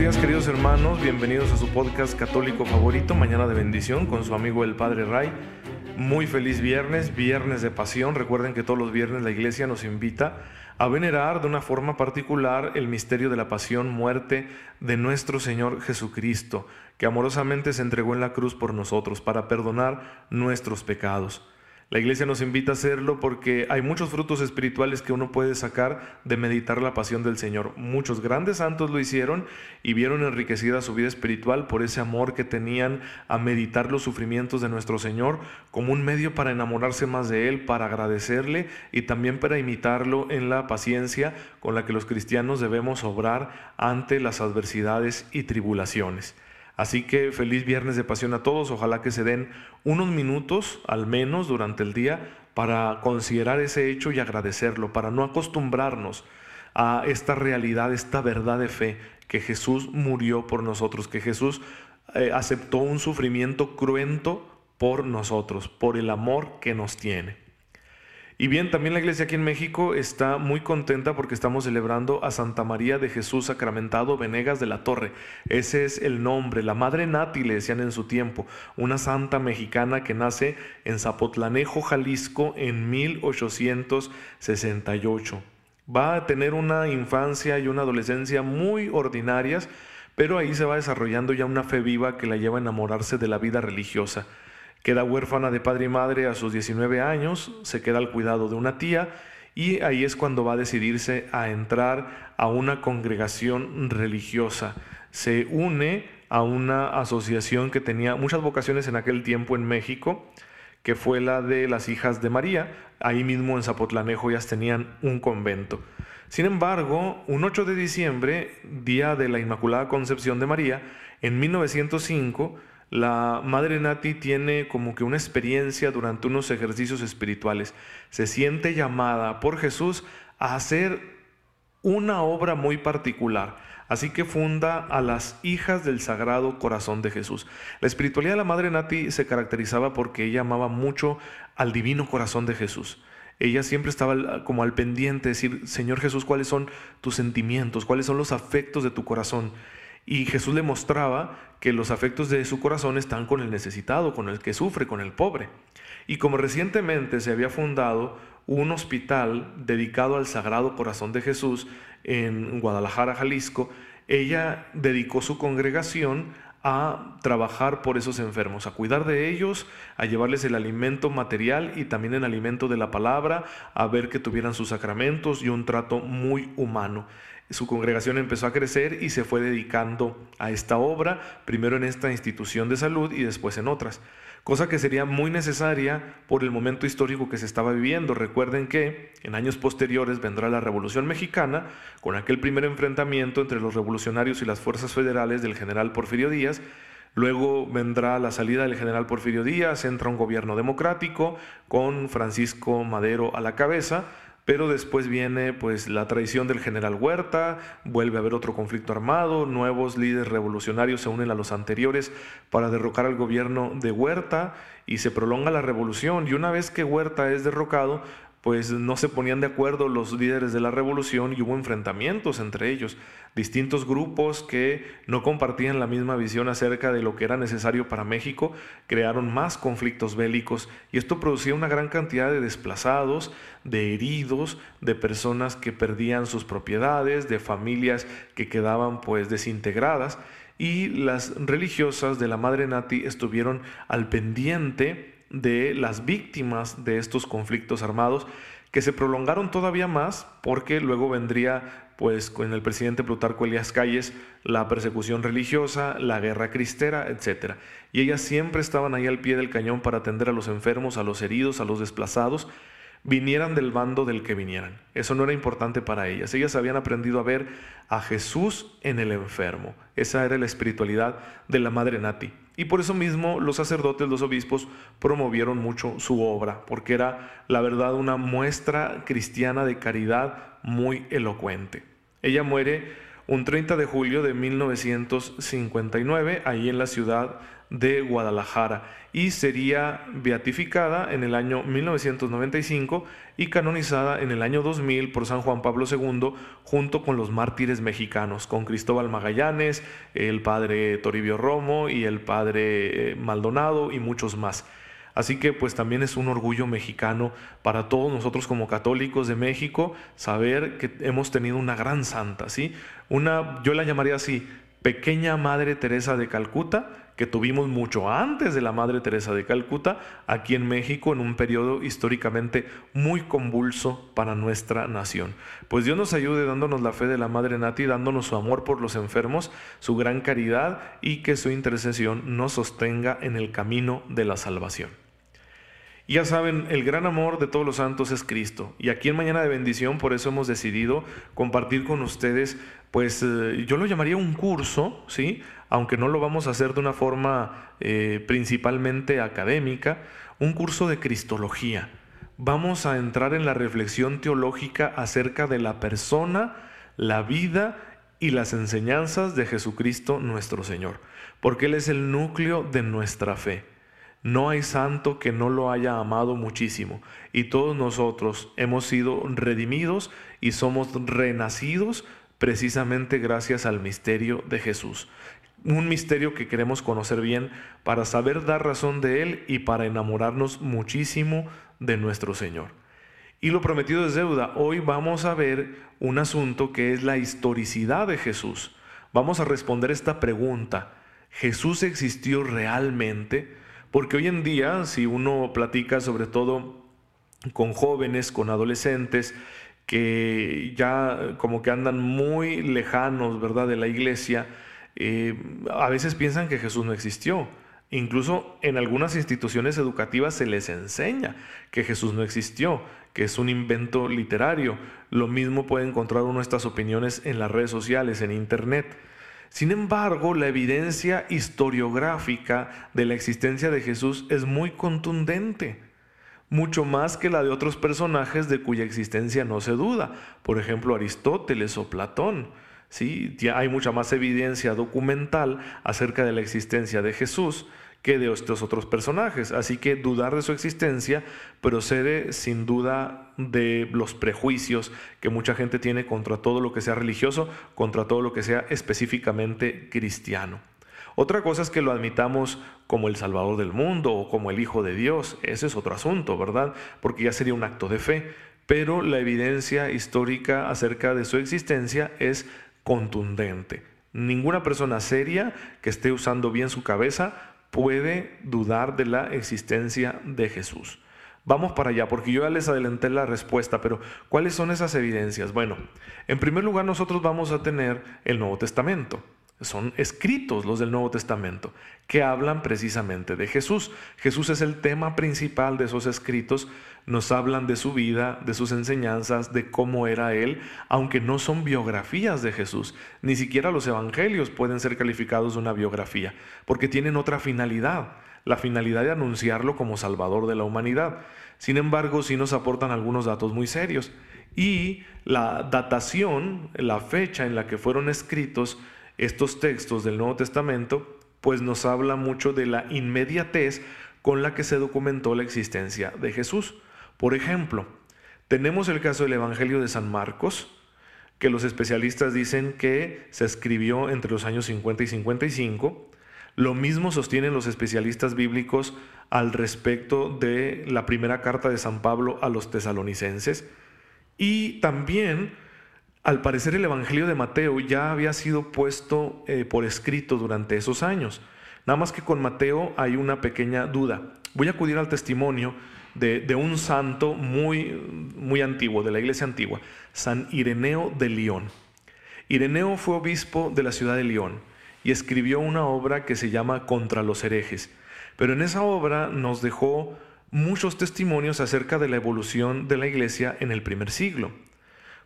Queridos hermanos, bienvenidos a su podcast católico favorito, Mañana de Bendición, con su amigo el Padre Ray. Muy feliz viernes, viernes de pasión. Recuerden que todos los viernes la iglesia nos invita a venerar de una forma particular el misterio de la pasión, muerte de nuestro Señor Jesucristo, que amorosamente se entregó en la cruz por nosotros para perdonar nuestros pecados. La iglesia nos invita a hacerlo porque hay muchos frutos espirituales que uno puede sacar de meditar la pasión del Señor. Muchos grandes santos lo hicieron y vieron enriquecida su vida espiritual por ese amor que tenían a meditar los sufrimientos de nuestro Señor como un medio para enamorarse más de Él, para agradecerle y también para imitarlo en la paciencia con la que los cristianos debemos obrar ante las adversidades y tribulaciones. Así que feliz viernes de pasión a todos. Ojalá que se den unos minutos al menos durante el día para considerar ese hecho y agradecerlo, para no acostumbrarnos a esta realidad, esta verdad de fe, que Jesús murió por nosotros, que Jesús eh, aceptó un sufrimiento cruento por nosotros, por el amor que nos tiene. Y bien, también la iglesia aquí en México está muy contenta porque estamos celebrando a Santa María de Jesús Sacramentado Venegas de la Torre. Ese es el nombre, la Madre Nati le decían en su tiempo, una santa mexicana que nace en Zapotlanejo, Jalisco en 1868. Va a tener una infancia y una adolescencia muy ordinarias, pero ahí se va desarrollando ya una fe viva que la lleva a enamorarse de la vida religiosa. Queda huérfana de padre y madre a sus 19 años, se queda al cuidado de una tía y ahí es cuando va a decidirse a entrar a una congregación religiosa. Se une a una asociación que tenía muchas vocaciones en aquel tiempo en México, que fue la de las hijas de María. Ahí mismo en Zapotlanejo ellas tenían un convento. Sin embargo, un 8 de diciembre, día de la Inmaculada Concepción de María, en 1905, la Madre Nati tiene como que una experiencia durante unos ejercicios espirituales. Se siente llamada por Jesús a hacer una obra muy particular. Así que funda a las hijas del Sagrado Corazón de Jesús. La espiritualidad de la Madre Nati se caracterizaba porque ella amaba mucho al Divino Corazón de Jesús. Ella siempre estaba como al pendiente, de decir, Señor Jesús, ¿cuáles son tus sentimientos? ¿Cuáles son los afectos de tu corazón? Y Jesús le mostraba que los afectos de su corazón están con el necesitado, con el que sufre, con el pobre. Y como recientemente se había fundado un hospital dedicado al Sagrado Corazón de Jesús en Guadalajara, Jalisco, ella dedicó su congregación a trabajar por esos enfermos, a cuidar de ellos, a llevarles el alimento material y también el alimento de la palabra, a ver que tuvieran sus sacramentos y un trato muy humano su congregación empezó a crecer y se fue dedicando a esta obra, primero en esta institución de salud y después en otras, cosa que sería muy necesaria por el momento histórico que se estaba viviendo. Recuerden que en años posteriores vendrá la Revolución Mexicana, con aquel primer enfrentamiento entre los revolucionarios y las fuerzas federales del general Porfirio Díaz, Luego vendrá la salida del general Porfirio Díaz, entra un gobierno democrático con Francisco Madero a la cabeza, pero después viene pues la traición del general Huerta, vuelve a haber otro conflicto armado, nuevos líderes revolucionarios se unen a los anteriores para derrocar al gobierno de Huerta y se prolonga la revolución. Y una vez que Huerta es derrocado, pues no se ponían de acuerdo los líderes de la revolución y hubo enfrentamientos entre ellos, distintos grupos que no compartían la misma visión acerca de lo que era necesario para México, crearon más conflictos bélicos y esto producía una gran cantidad de desplazados, de heridos, de personas que perdían sus propiedades, de familias que quedaban pues desintegradas y las religiosas de la Madre Nati estuvieron al pendiente de las víctimas de estos conflictos armados que se prolongaron todavía más porque luego vendría pues con el presidente Plutarco Elías Calles la persecución religiosa, la guerra cristera, etc. Y ellas siempre estaban ahí al pie del cañón para atender a los enfermos, a los heridos, a los desplazados, vinieran del bando del que vinieran. Eso no era importante para ellas. Ellas habían aprendido a ver a Jesús en el enfermo. Esa era la espiritualidad de la Madre Nati. Y por eso mismo los sacerdotes, los obispos, promovieron mucho su obra, porque era, la verdad, una muestra cristiana de caridad muy elocuente. Ella muere un 30 de julio de 1959, ahí en la ciudad de Guadalajara y sería beatificada en el año 1995 y canonizada en el año 2000 por San Juan Pablo II junto con los mártires mexicanos, con Cristóbal Magallanes, el padre Toribio Romo y el padre eh, Maldonado y muchos más. Así que pues también es un orgullo mexicano para todos nosotros como católicos de México saber que hemos tenido una gran santa, ¿sí? Una yo la llamaría así, pequeña Madre Teresa de Calcuta que tuvimos mucho antes de la Madre Teresa de Calcuta, aquí en México, en un periodo históricamente muy convulso para nuestra nación. Pues Dios nos ayude dándonos la fe de la Madre Nati, dándonos su amor por los enfermos, su gran caridad y que su intercesión nos sostenga en el camino de la salvación. Ya saben, el gran amor de todos los santos es Cristo. Y aquí en Mañana de Bendición, por eso hemos decidido compartir con ustedes, pues eh, yo lo llamaría un curso, ¿sí? Aunque no lo vamos a hacer de una forma eh, principalmente académica, un curso de Cristología. Vamos a entrar en la reflexión teológica acerca de la persona, la vida y las enseñanzas de Jesucristo nuestro Señor, porque Él es el núcleo de nuestra fe. No hay santo que no lo haya amado muchísimo, y todos nosotros hemos sido redimidos y somos renacidos precisamente gracias al misterio de Jesús. Un misterio que queremos conocer bien para saber dar razón de Él y para enamorarnos muchísimo de nuestro Señor. Y lo prometido es deuda. Hoy vamos a ver un asunto que es la historicidad de Jesús. Vamos a responder esta pregunta. ¿Jesús existió realmente? Porque hoy en día, si uno platica sobre todo con jóvenes, con adolescentes, que ya como que andan muy lejanos, ¿verdad?, de la iglesia, eh, a veces piensan que Jesús no existió. Incluso en algunas instituciones educativas se les enseña que Jesús no existió, que es un invento literario. Lo mismo puede encontrar uno estas opiniones en las redes sociales, en Internet. Sin embargo, la evidencia historiográfica de la existencia de Jesús es muy contundente, mucho más que la de otros personajes de cuya existencia no se duda, por ejemplo Aristóteles o Platón. ¿sí? Ya hay mucha más evidencia documental acerca de la existencia de Jesús que de estos otros personajes. Así que dudar de su existencia procede sin duda de los prejuicios que mucha gente tiene contra todo lo que sea religioso, contra todo lo que sea específicamente cristiano. Otra cosa es que lo admitamos como el Salvador del mundo o como el Hijo de Dios. Ese es otro asunto, ¿verdad? Porque ya sería un acto de fe. Pero la evidencia histórica acerca de su existencia es contundente. Ninguna persona seria que esté usando bien su cabeza puede dudar de la existencia de Jesús. Vamos para allá, porque yo ya les adelanté la respuesta, pero ¿cuáles son esas evidencias? Bueno, en primer lugar nosotros vamos a tener el Nuevo Testamento son escritos los del Nuevo Testamento, que hablan precisamente de Jesús. Jesús es el tema principal de esos escritos, nos hablan de su vida, de sus enseñanzas, de cómo era Él, aunque no son biografías de Jesús. Ni siquiera los evangelios pueden ser calificados de una biografía, porque tienen otra finalidad, la finalidad de anunciarlo como Salvador de la humanidad. Sin embargo, sí nos aportan algunos datos muy serios. Y la datación, la fecha en la que fueron escritos, estos textos del Nuevo Testamento, pues nos habla mucho de la inmediatez con la que se documentó la existencia de Jesús. Por ejemplo, tenemos el caso del Evangelio de San Marcos, que los especialistas dicen que se escribió entre los años 50 y 55. Lo mismo sostienen los especialistas bíblicos al respecto de la primera carta de San Pablo a los tesalonicenses. Y también al parecer el Evangelio de Mateo ya había sido puesto eh, por escrito durante esos años. Nada más que con Mateo hay una pequeña duda. Voy a acudir al testimonio de, un santo muy, muy antiguo, de la iglesia antigua, San Ireneo de León. Ireneo fue obispo de la ciudad de León y escribió una obra que se llama Contra los herejes. Pero en esa obra nos dejó muchos testimonios acerca de la evolución de la iglesia en el primer siglo.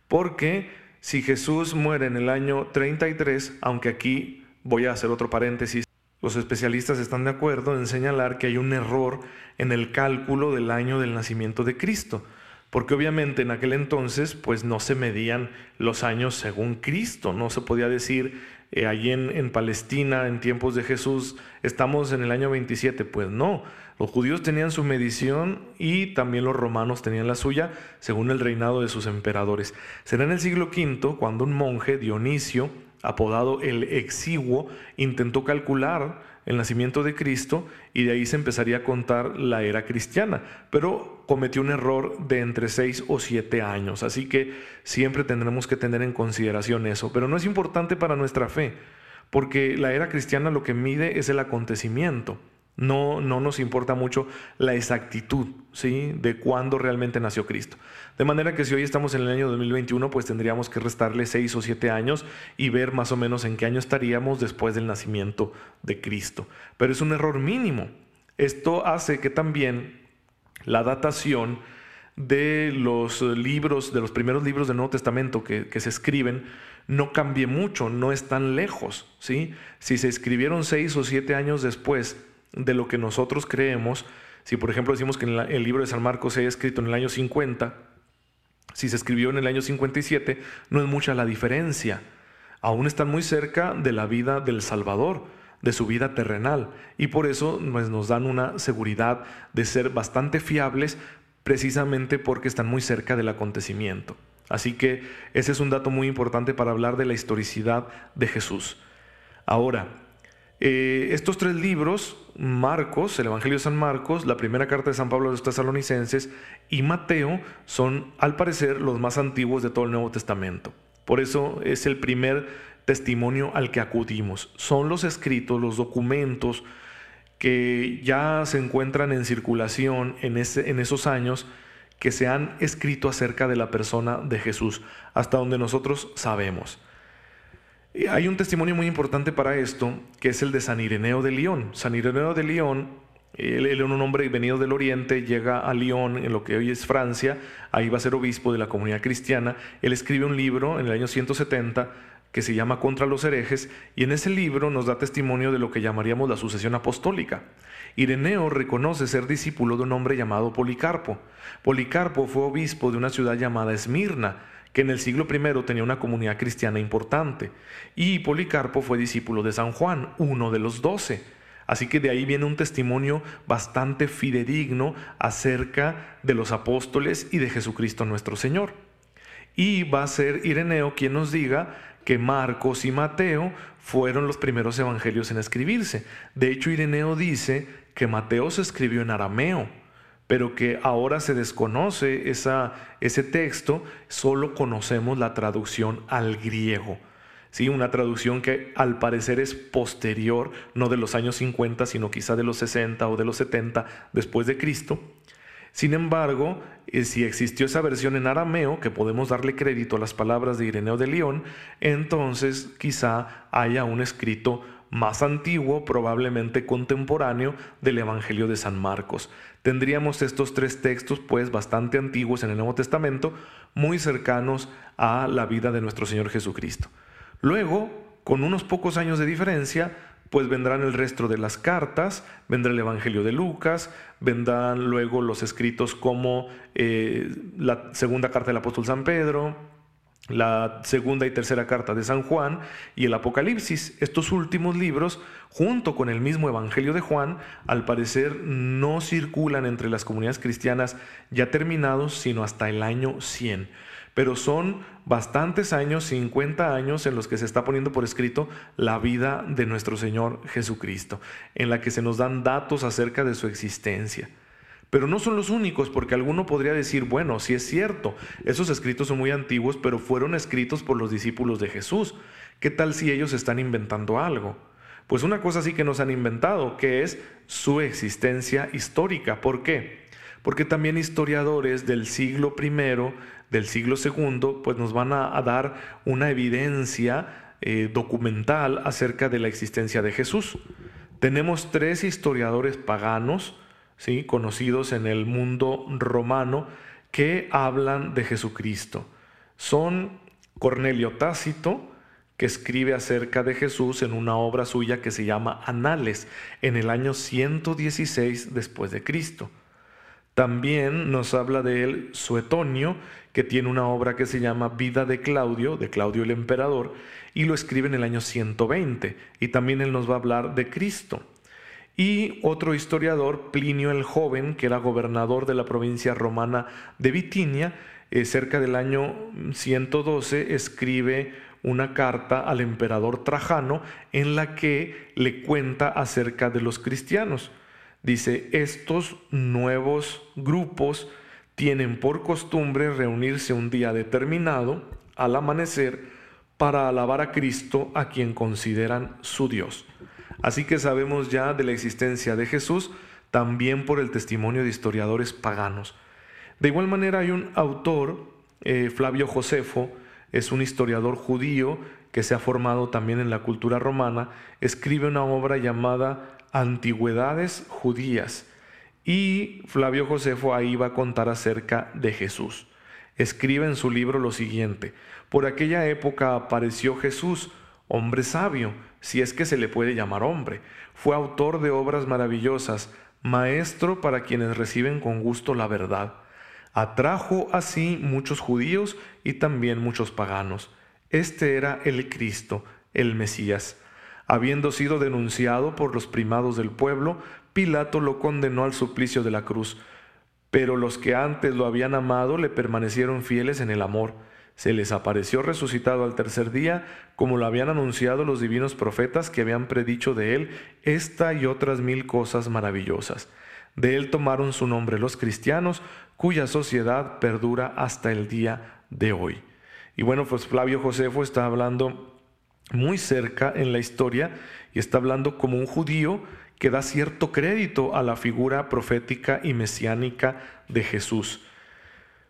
Porque si Jesús muere en el año 33, aunque aquí voy a hacer otro paréntesis, los especialistas están de acuerdo en señalar que hay un error en el cálculo del año del nacimiento de Cristo, porque obviamente en aquel entonces pues no se medían los años según Cristo, no se podía decir eh, allí en, en Palestina en tiempos de Jesús estamos en el año 27, pues no, los judíos tenían su medición y también los romanos tenían la suya, según el reinado de sus emperadores. Será en el siglo V cuando un monje, Dionisio, apodado el Exiguo, intentó calcular el nacimiento de Cristo y de ahí se empezaría a contar la era cristiana, pero cometió un error de entre seis o siete años, así que siempre tendremos que tener en consideración eso, pero no es importante para nuestra fe, porque la era cristiana lo que mide es el acontecimiento. No, no nos importa mucho la exactitud ¿sí? de cuándo realmente nació Cristo. De manera que si hoy estamos en el año 2021, pues tendríamos que restarle seis o siete años y ver más o menos en qué año estaríamos después del nacimiento de Cristo. Pero es un error mínimo. Esto hace que también la datación de los libros, de los primeros libros del Nuevo Testamento que, que se escriben, no cambie mucho, no es tan lejos. ¿sí? Si se escribieron seis o siete años después, de lo que nosotros creemos. Si por ejemplo decimos que el libro de San Marcos se ha escrito en el año 50, si se escribió en el año 57, no es mucha la diferencia. Aún están muy cerca de la vida del Salvador, de su vida terrenal, y por eso pues, nos dan una seguridad de ser bastante fiables precisamente porque están muy cerca del acontecimiento. Así que ese es un dato muy importante para hablar de la historicidad de Jesús. Ahora, eh, estos tres libros, Marcos, el Evangelio de San Marcos, la primera carta de San Pablo a los tesalonicenses y Mateo, son al parecer los más antiguos de todo el Nuevo Testamento. Por eso es el primer testimonio al que acudimos. Son los escritos, los documentos que ya se encuentran en circulación en, en esos años que se han escrito acerca de la persona de Jesús, hasta donde nosotros sabemos. Hay un testimonio muy importante para esto, que es el de San Ireneo de León. San Ireneo de León, él era un hombre venido del oriente, llega a León, en lo que hoy es Francia, ahí va a ser obispo de la comunidad cristiana. Él escribe un libro en el año 170 que se llama Contra los herejes, y en ese libro nos da testimonio de lo que llamaríamos la sucesión apostólica. Ireneo reconoce ser discípulo de un hombre llamado Policarpo. Policarpo fue obispo de una ciudad llamada Esmirna, que en el siglo I tenía una comunidad cristiana importante, y Policarpo fue discípulo de San Juan, uno de los doce. Así que de ahí viene un testimonio bastante fidedigno acerca de los apóstoles y de Jesucristo nuestro Señor. Y va a ser Ireneo quien nos diga que Marcos y Mateo fueron los primeros evangelios en escribirse. De hecho, Ireneo dice que Mateo se escribió en arameo pero que ahora se desconoce esa, ese texto, solo conocemos la traducción al griego. ¿sí? Una traducción que al parecer es posterior, no de los años 50, sino quizá de los 60 o de los 70 después de Cristo. Sin embargo, eh, si existió esa versión en arameo, que podemos darle crédito a las palabras de Ireneo de León, entonces quizá haya un escrito más antiguo, probablemente contemporáneo, del Evangelio de San Marcos. Tendríamos estos tres textos, pues, bastante antiguos en el Nuevo Testamento, muy cercanos a la vida de nuestro Señor Jesucristo. Luego, con unos pocos años de diferencia, pues vendrán el resto de las cartas, vendrá el Evangelio de Lucas, vendrán luego los escritos como eh, la segunda carta del apóstol San Pedro, la segunda y tercera carta de San Juan y el Apocalipsis. Estos últimos libros, junto con el mismo Evangelio de Juan, al parecer no circulan entre las comunidades cristianas ya terminados, sino hasta el año 100. Pero son bastantes años, 50 años, en los que se está poniendo por escrito la vida de nuestro Señor Jesucristo, en la que se nos dan datos acerca de su existencia. Pero no son los únicos, porque alguno podría decir, bueno, sí es cierto, esos escritos son muy antiguos, pero fueron escritos por los discípulos de Jesús. ¿Qué tal si ellos están inventando algo? Pues una cosa sí que nos han inventado, que es su existencia histórica. ¿Por qué? Porque también historiadores del siglo I, del siglo II, pues nos van a, dar una evidencia eh, documental acerca de la existencia de Jesús. Tenemos tres historiadores paganos, conocidos en el mundo romano que hablan de Jesucristo. Son Cornelio Tácito, que escribe acerca de Jesús en una obra suya que se llama Anales, en el año 116 después de Cristo. También nos habla de él Suetonio, que tiene una obra que se llama Vida de Claudio, de Claudio el Emperador, y lo escribe en el año 120. Y también él nos va a hablar de Cristo. Y otro historiador, Plinio el Joven, que era gobernador de la provincia romana de Bitinia, eh, cerca del año 112, escribe una carta al emperador Trajano en la que le cuenta acerca de los cristianos. Dice, estos nuevos grupos tienen por costumbre reunirse un día determinado, al amanecer, para alabar a Cristo a quien consideran su Dios. Así que sabemos ya de la existencia de Jesús también por el testimonio de historiadores paganos. De igual manera hay un autor, eh, Flavio Josefo, es un historiador judío que se ha formado también en la cultura romana, escribe una obra llamada Antigüedades Judías. Y Flavio Josefo ahí va a contar acerca de Jesús. Escribe en su libro lo siguiente, por aquella época apareció Jesús, hombre sabio, si es que se le puede llamar hombre. Fue autor de obras maravillosas, maestro para quienes reciben con gusto la verdad. Atrajo así muchos judíos y también muchos paganos. Este era el Cristo, el Mesías. Habiendo sido denunciado por los primados del pueblo, Pilato lo condenó al suplicio de la cruz. Pero los que antes lo habían amado le permanecieron fieles en el amor. Se les apareció resucitado al tercer día, como lo habían anunciado los divinos profetas que habían predicho de él esta y otras mil cosas maravillosas. De él tomaron su nombre los cristianos, cuya sociedad perdura hasta el día de hoy. Y bueno, pues Flavio Josefo está hablando muy cerca en la historia y está hablando como un judío que da cierto crédito a la figura profética y mesiánica de Jesús.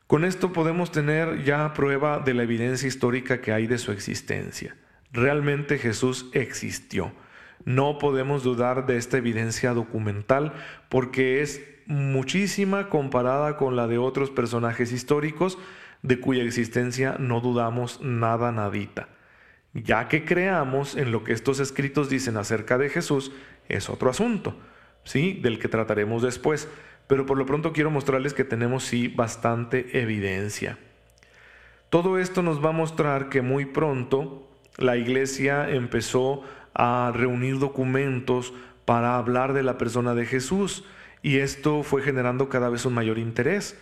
Con esto podemos tener ya prueba de la evidencia histórica que hay de su existencia. Realmente Jesús existió. No podemos dudar de esta evidencia documental porque es muchísima comparada con la de otros personajes históricos de cuya existencia no dudamos nada nadita. Ya que creamos en lo que estos escritos dicen acerca de Jesús, es otro asunto, ¿sí? Del que trataremos después. Pero por lo pronto quiero mostrarles que tenemos sí bastante evidencia. Todo esto nos va a mostrar que muy pronto la iglesia empezó a reunir documentos para hablar de la persona de Jesús y esto fue generando cada vez un mayor interés.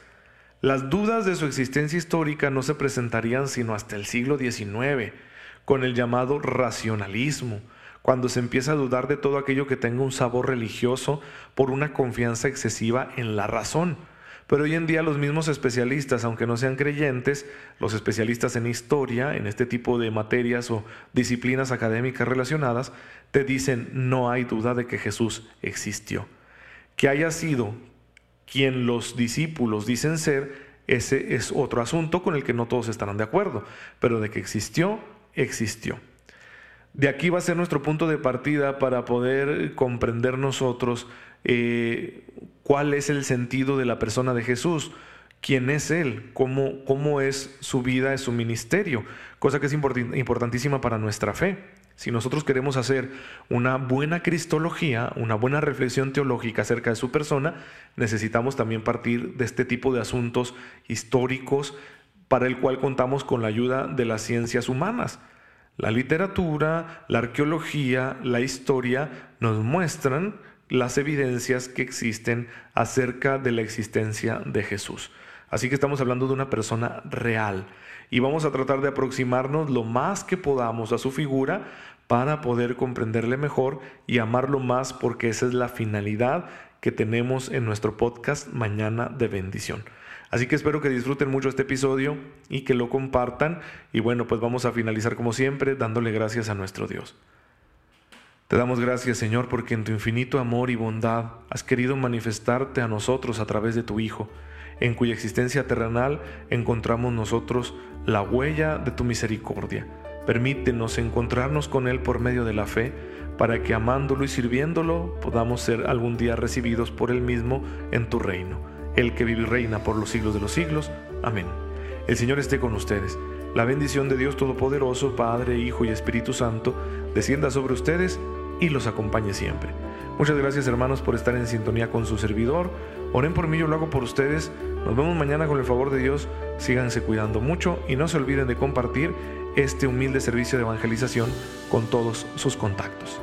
Las dudas de su existencia histórica no se presentarían sino hasta el siglo XIX con el llamado racionalismo, cuando se empieza a dudar de todo aquello que tenga un sabor religioso por una confianza excesiva en la razón. Pero hoy en día los mismos especialistas, aunque no sean creyentes, los especialistas en historia, en este tipo de materias o disciplinas académicas relacionadas, te dicen no hay duda de que Jesús existió. Que haya sido quien los discípulos dicen ser, ese es otro asunto con el que no todos estarán de acuerdo, pero de que existió, existió. De aquí va a ser nuestro punto de partida para poder comprender nosotros eh, cuál es el sentido de la persona de Jesús, quién es Él, cómo, cómo es su vida, es su ministerio, cosa que es importantísima para nuestra fe. Si nosotros queremos hacer una buena cristología, una buena reflexión teológica acerca de su persona, necesitamos también partir de este tipo de asuntos históricos, para el cual contamos con la ayuda de las ciencias humanas. La literatura, la arqueología, la historia nos muestran las evidencias que existen acerca de la existencia de Jesús. Así que estamos hablando de una persona real y vamos a tratar de aproximarnos lo más que podamos a su figura para poder comprenderle mejor y amarlo más porque esa es la finalidad que tenemos en nuestro podcast Mañana de Bendición. Así que espero que disfruten mucho este episodio y que lo compartan. Y bueno, pues vamos a finalizar como siempre dándole gracias a nuestro Dios. Te damos gracias, Señor, porque en tu infinito amor y bondad has querido manifestarte a nosotros a través de tu Hijo, en cuya existencia terrenal encontramos nosotros la huella de tu misericordia. Permítenos encontrarnos con Él por medio de la fe para que amándolo y sirviéndolo podamos ser algún día recibidos por Él mismo en tu reino, el que vive y reina por los siglos de los siglos. Amén. El Señor esté con ustedes. La bendición de Dios Todopoderoso, Padre, Hijo y Espíritu Santo, descienda sobre ustedes y los acompañe siempre. Muchas gracias hermanos por estar en sintonía con su servidor. Oren por mí, yo lo hago por ustedes. Nos vemos mañana con el favor de Dios. Síganse cuidando mucho y no se olviden de compartir este humilde servicio de evangelización con todos sus contactos.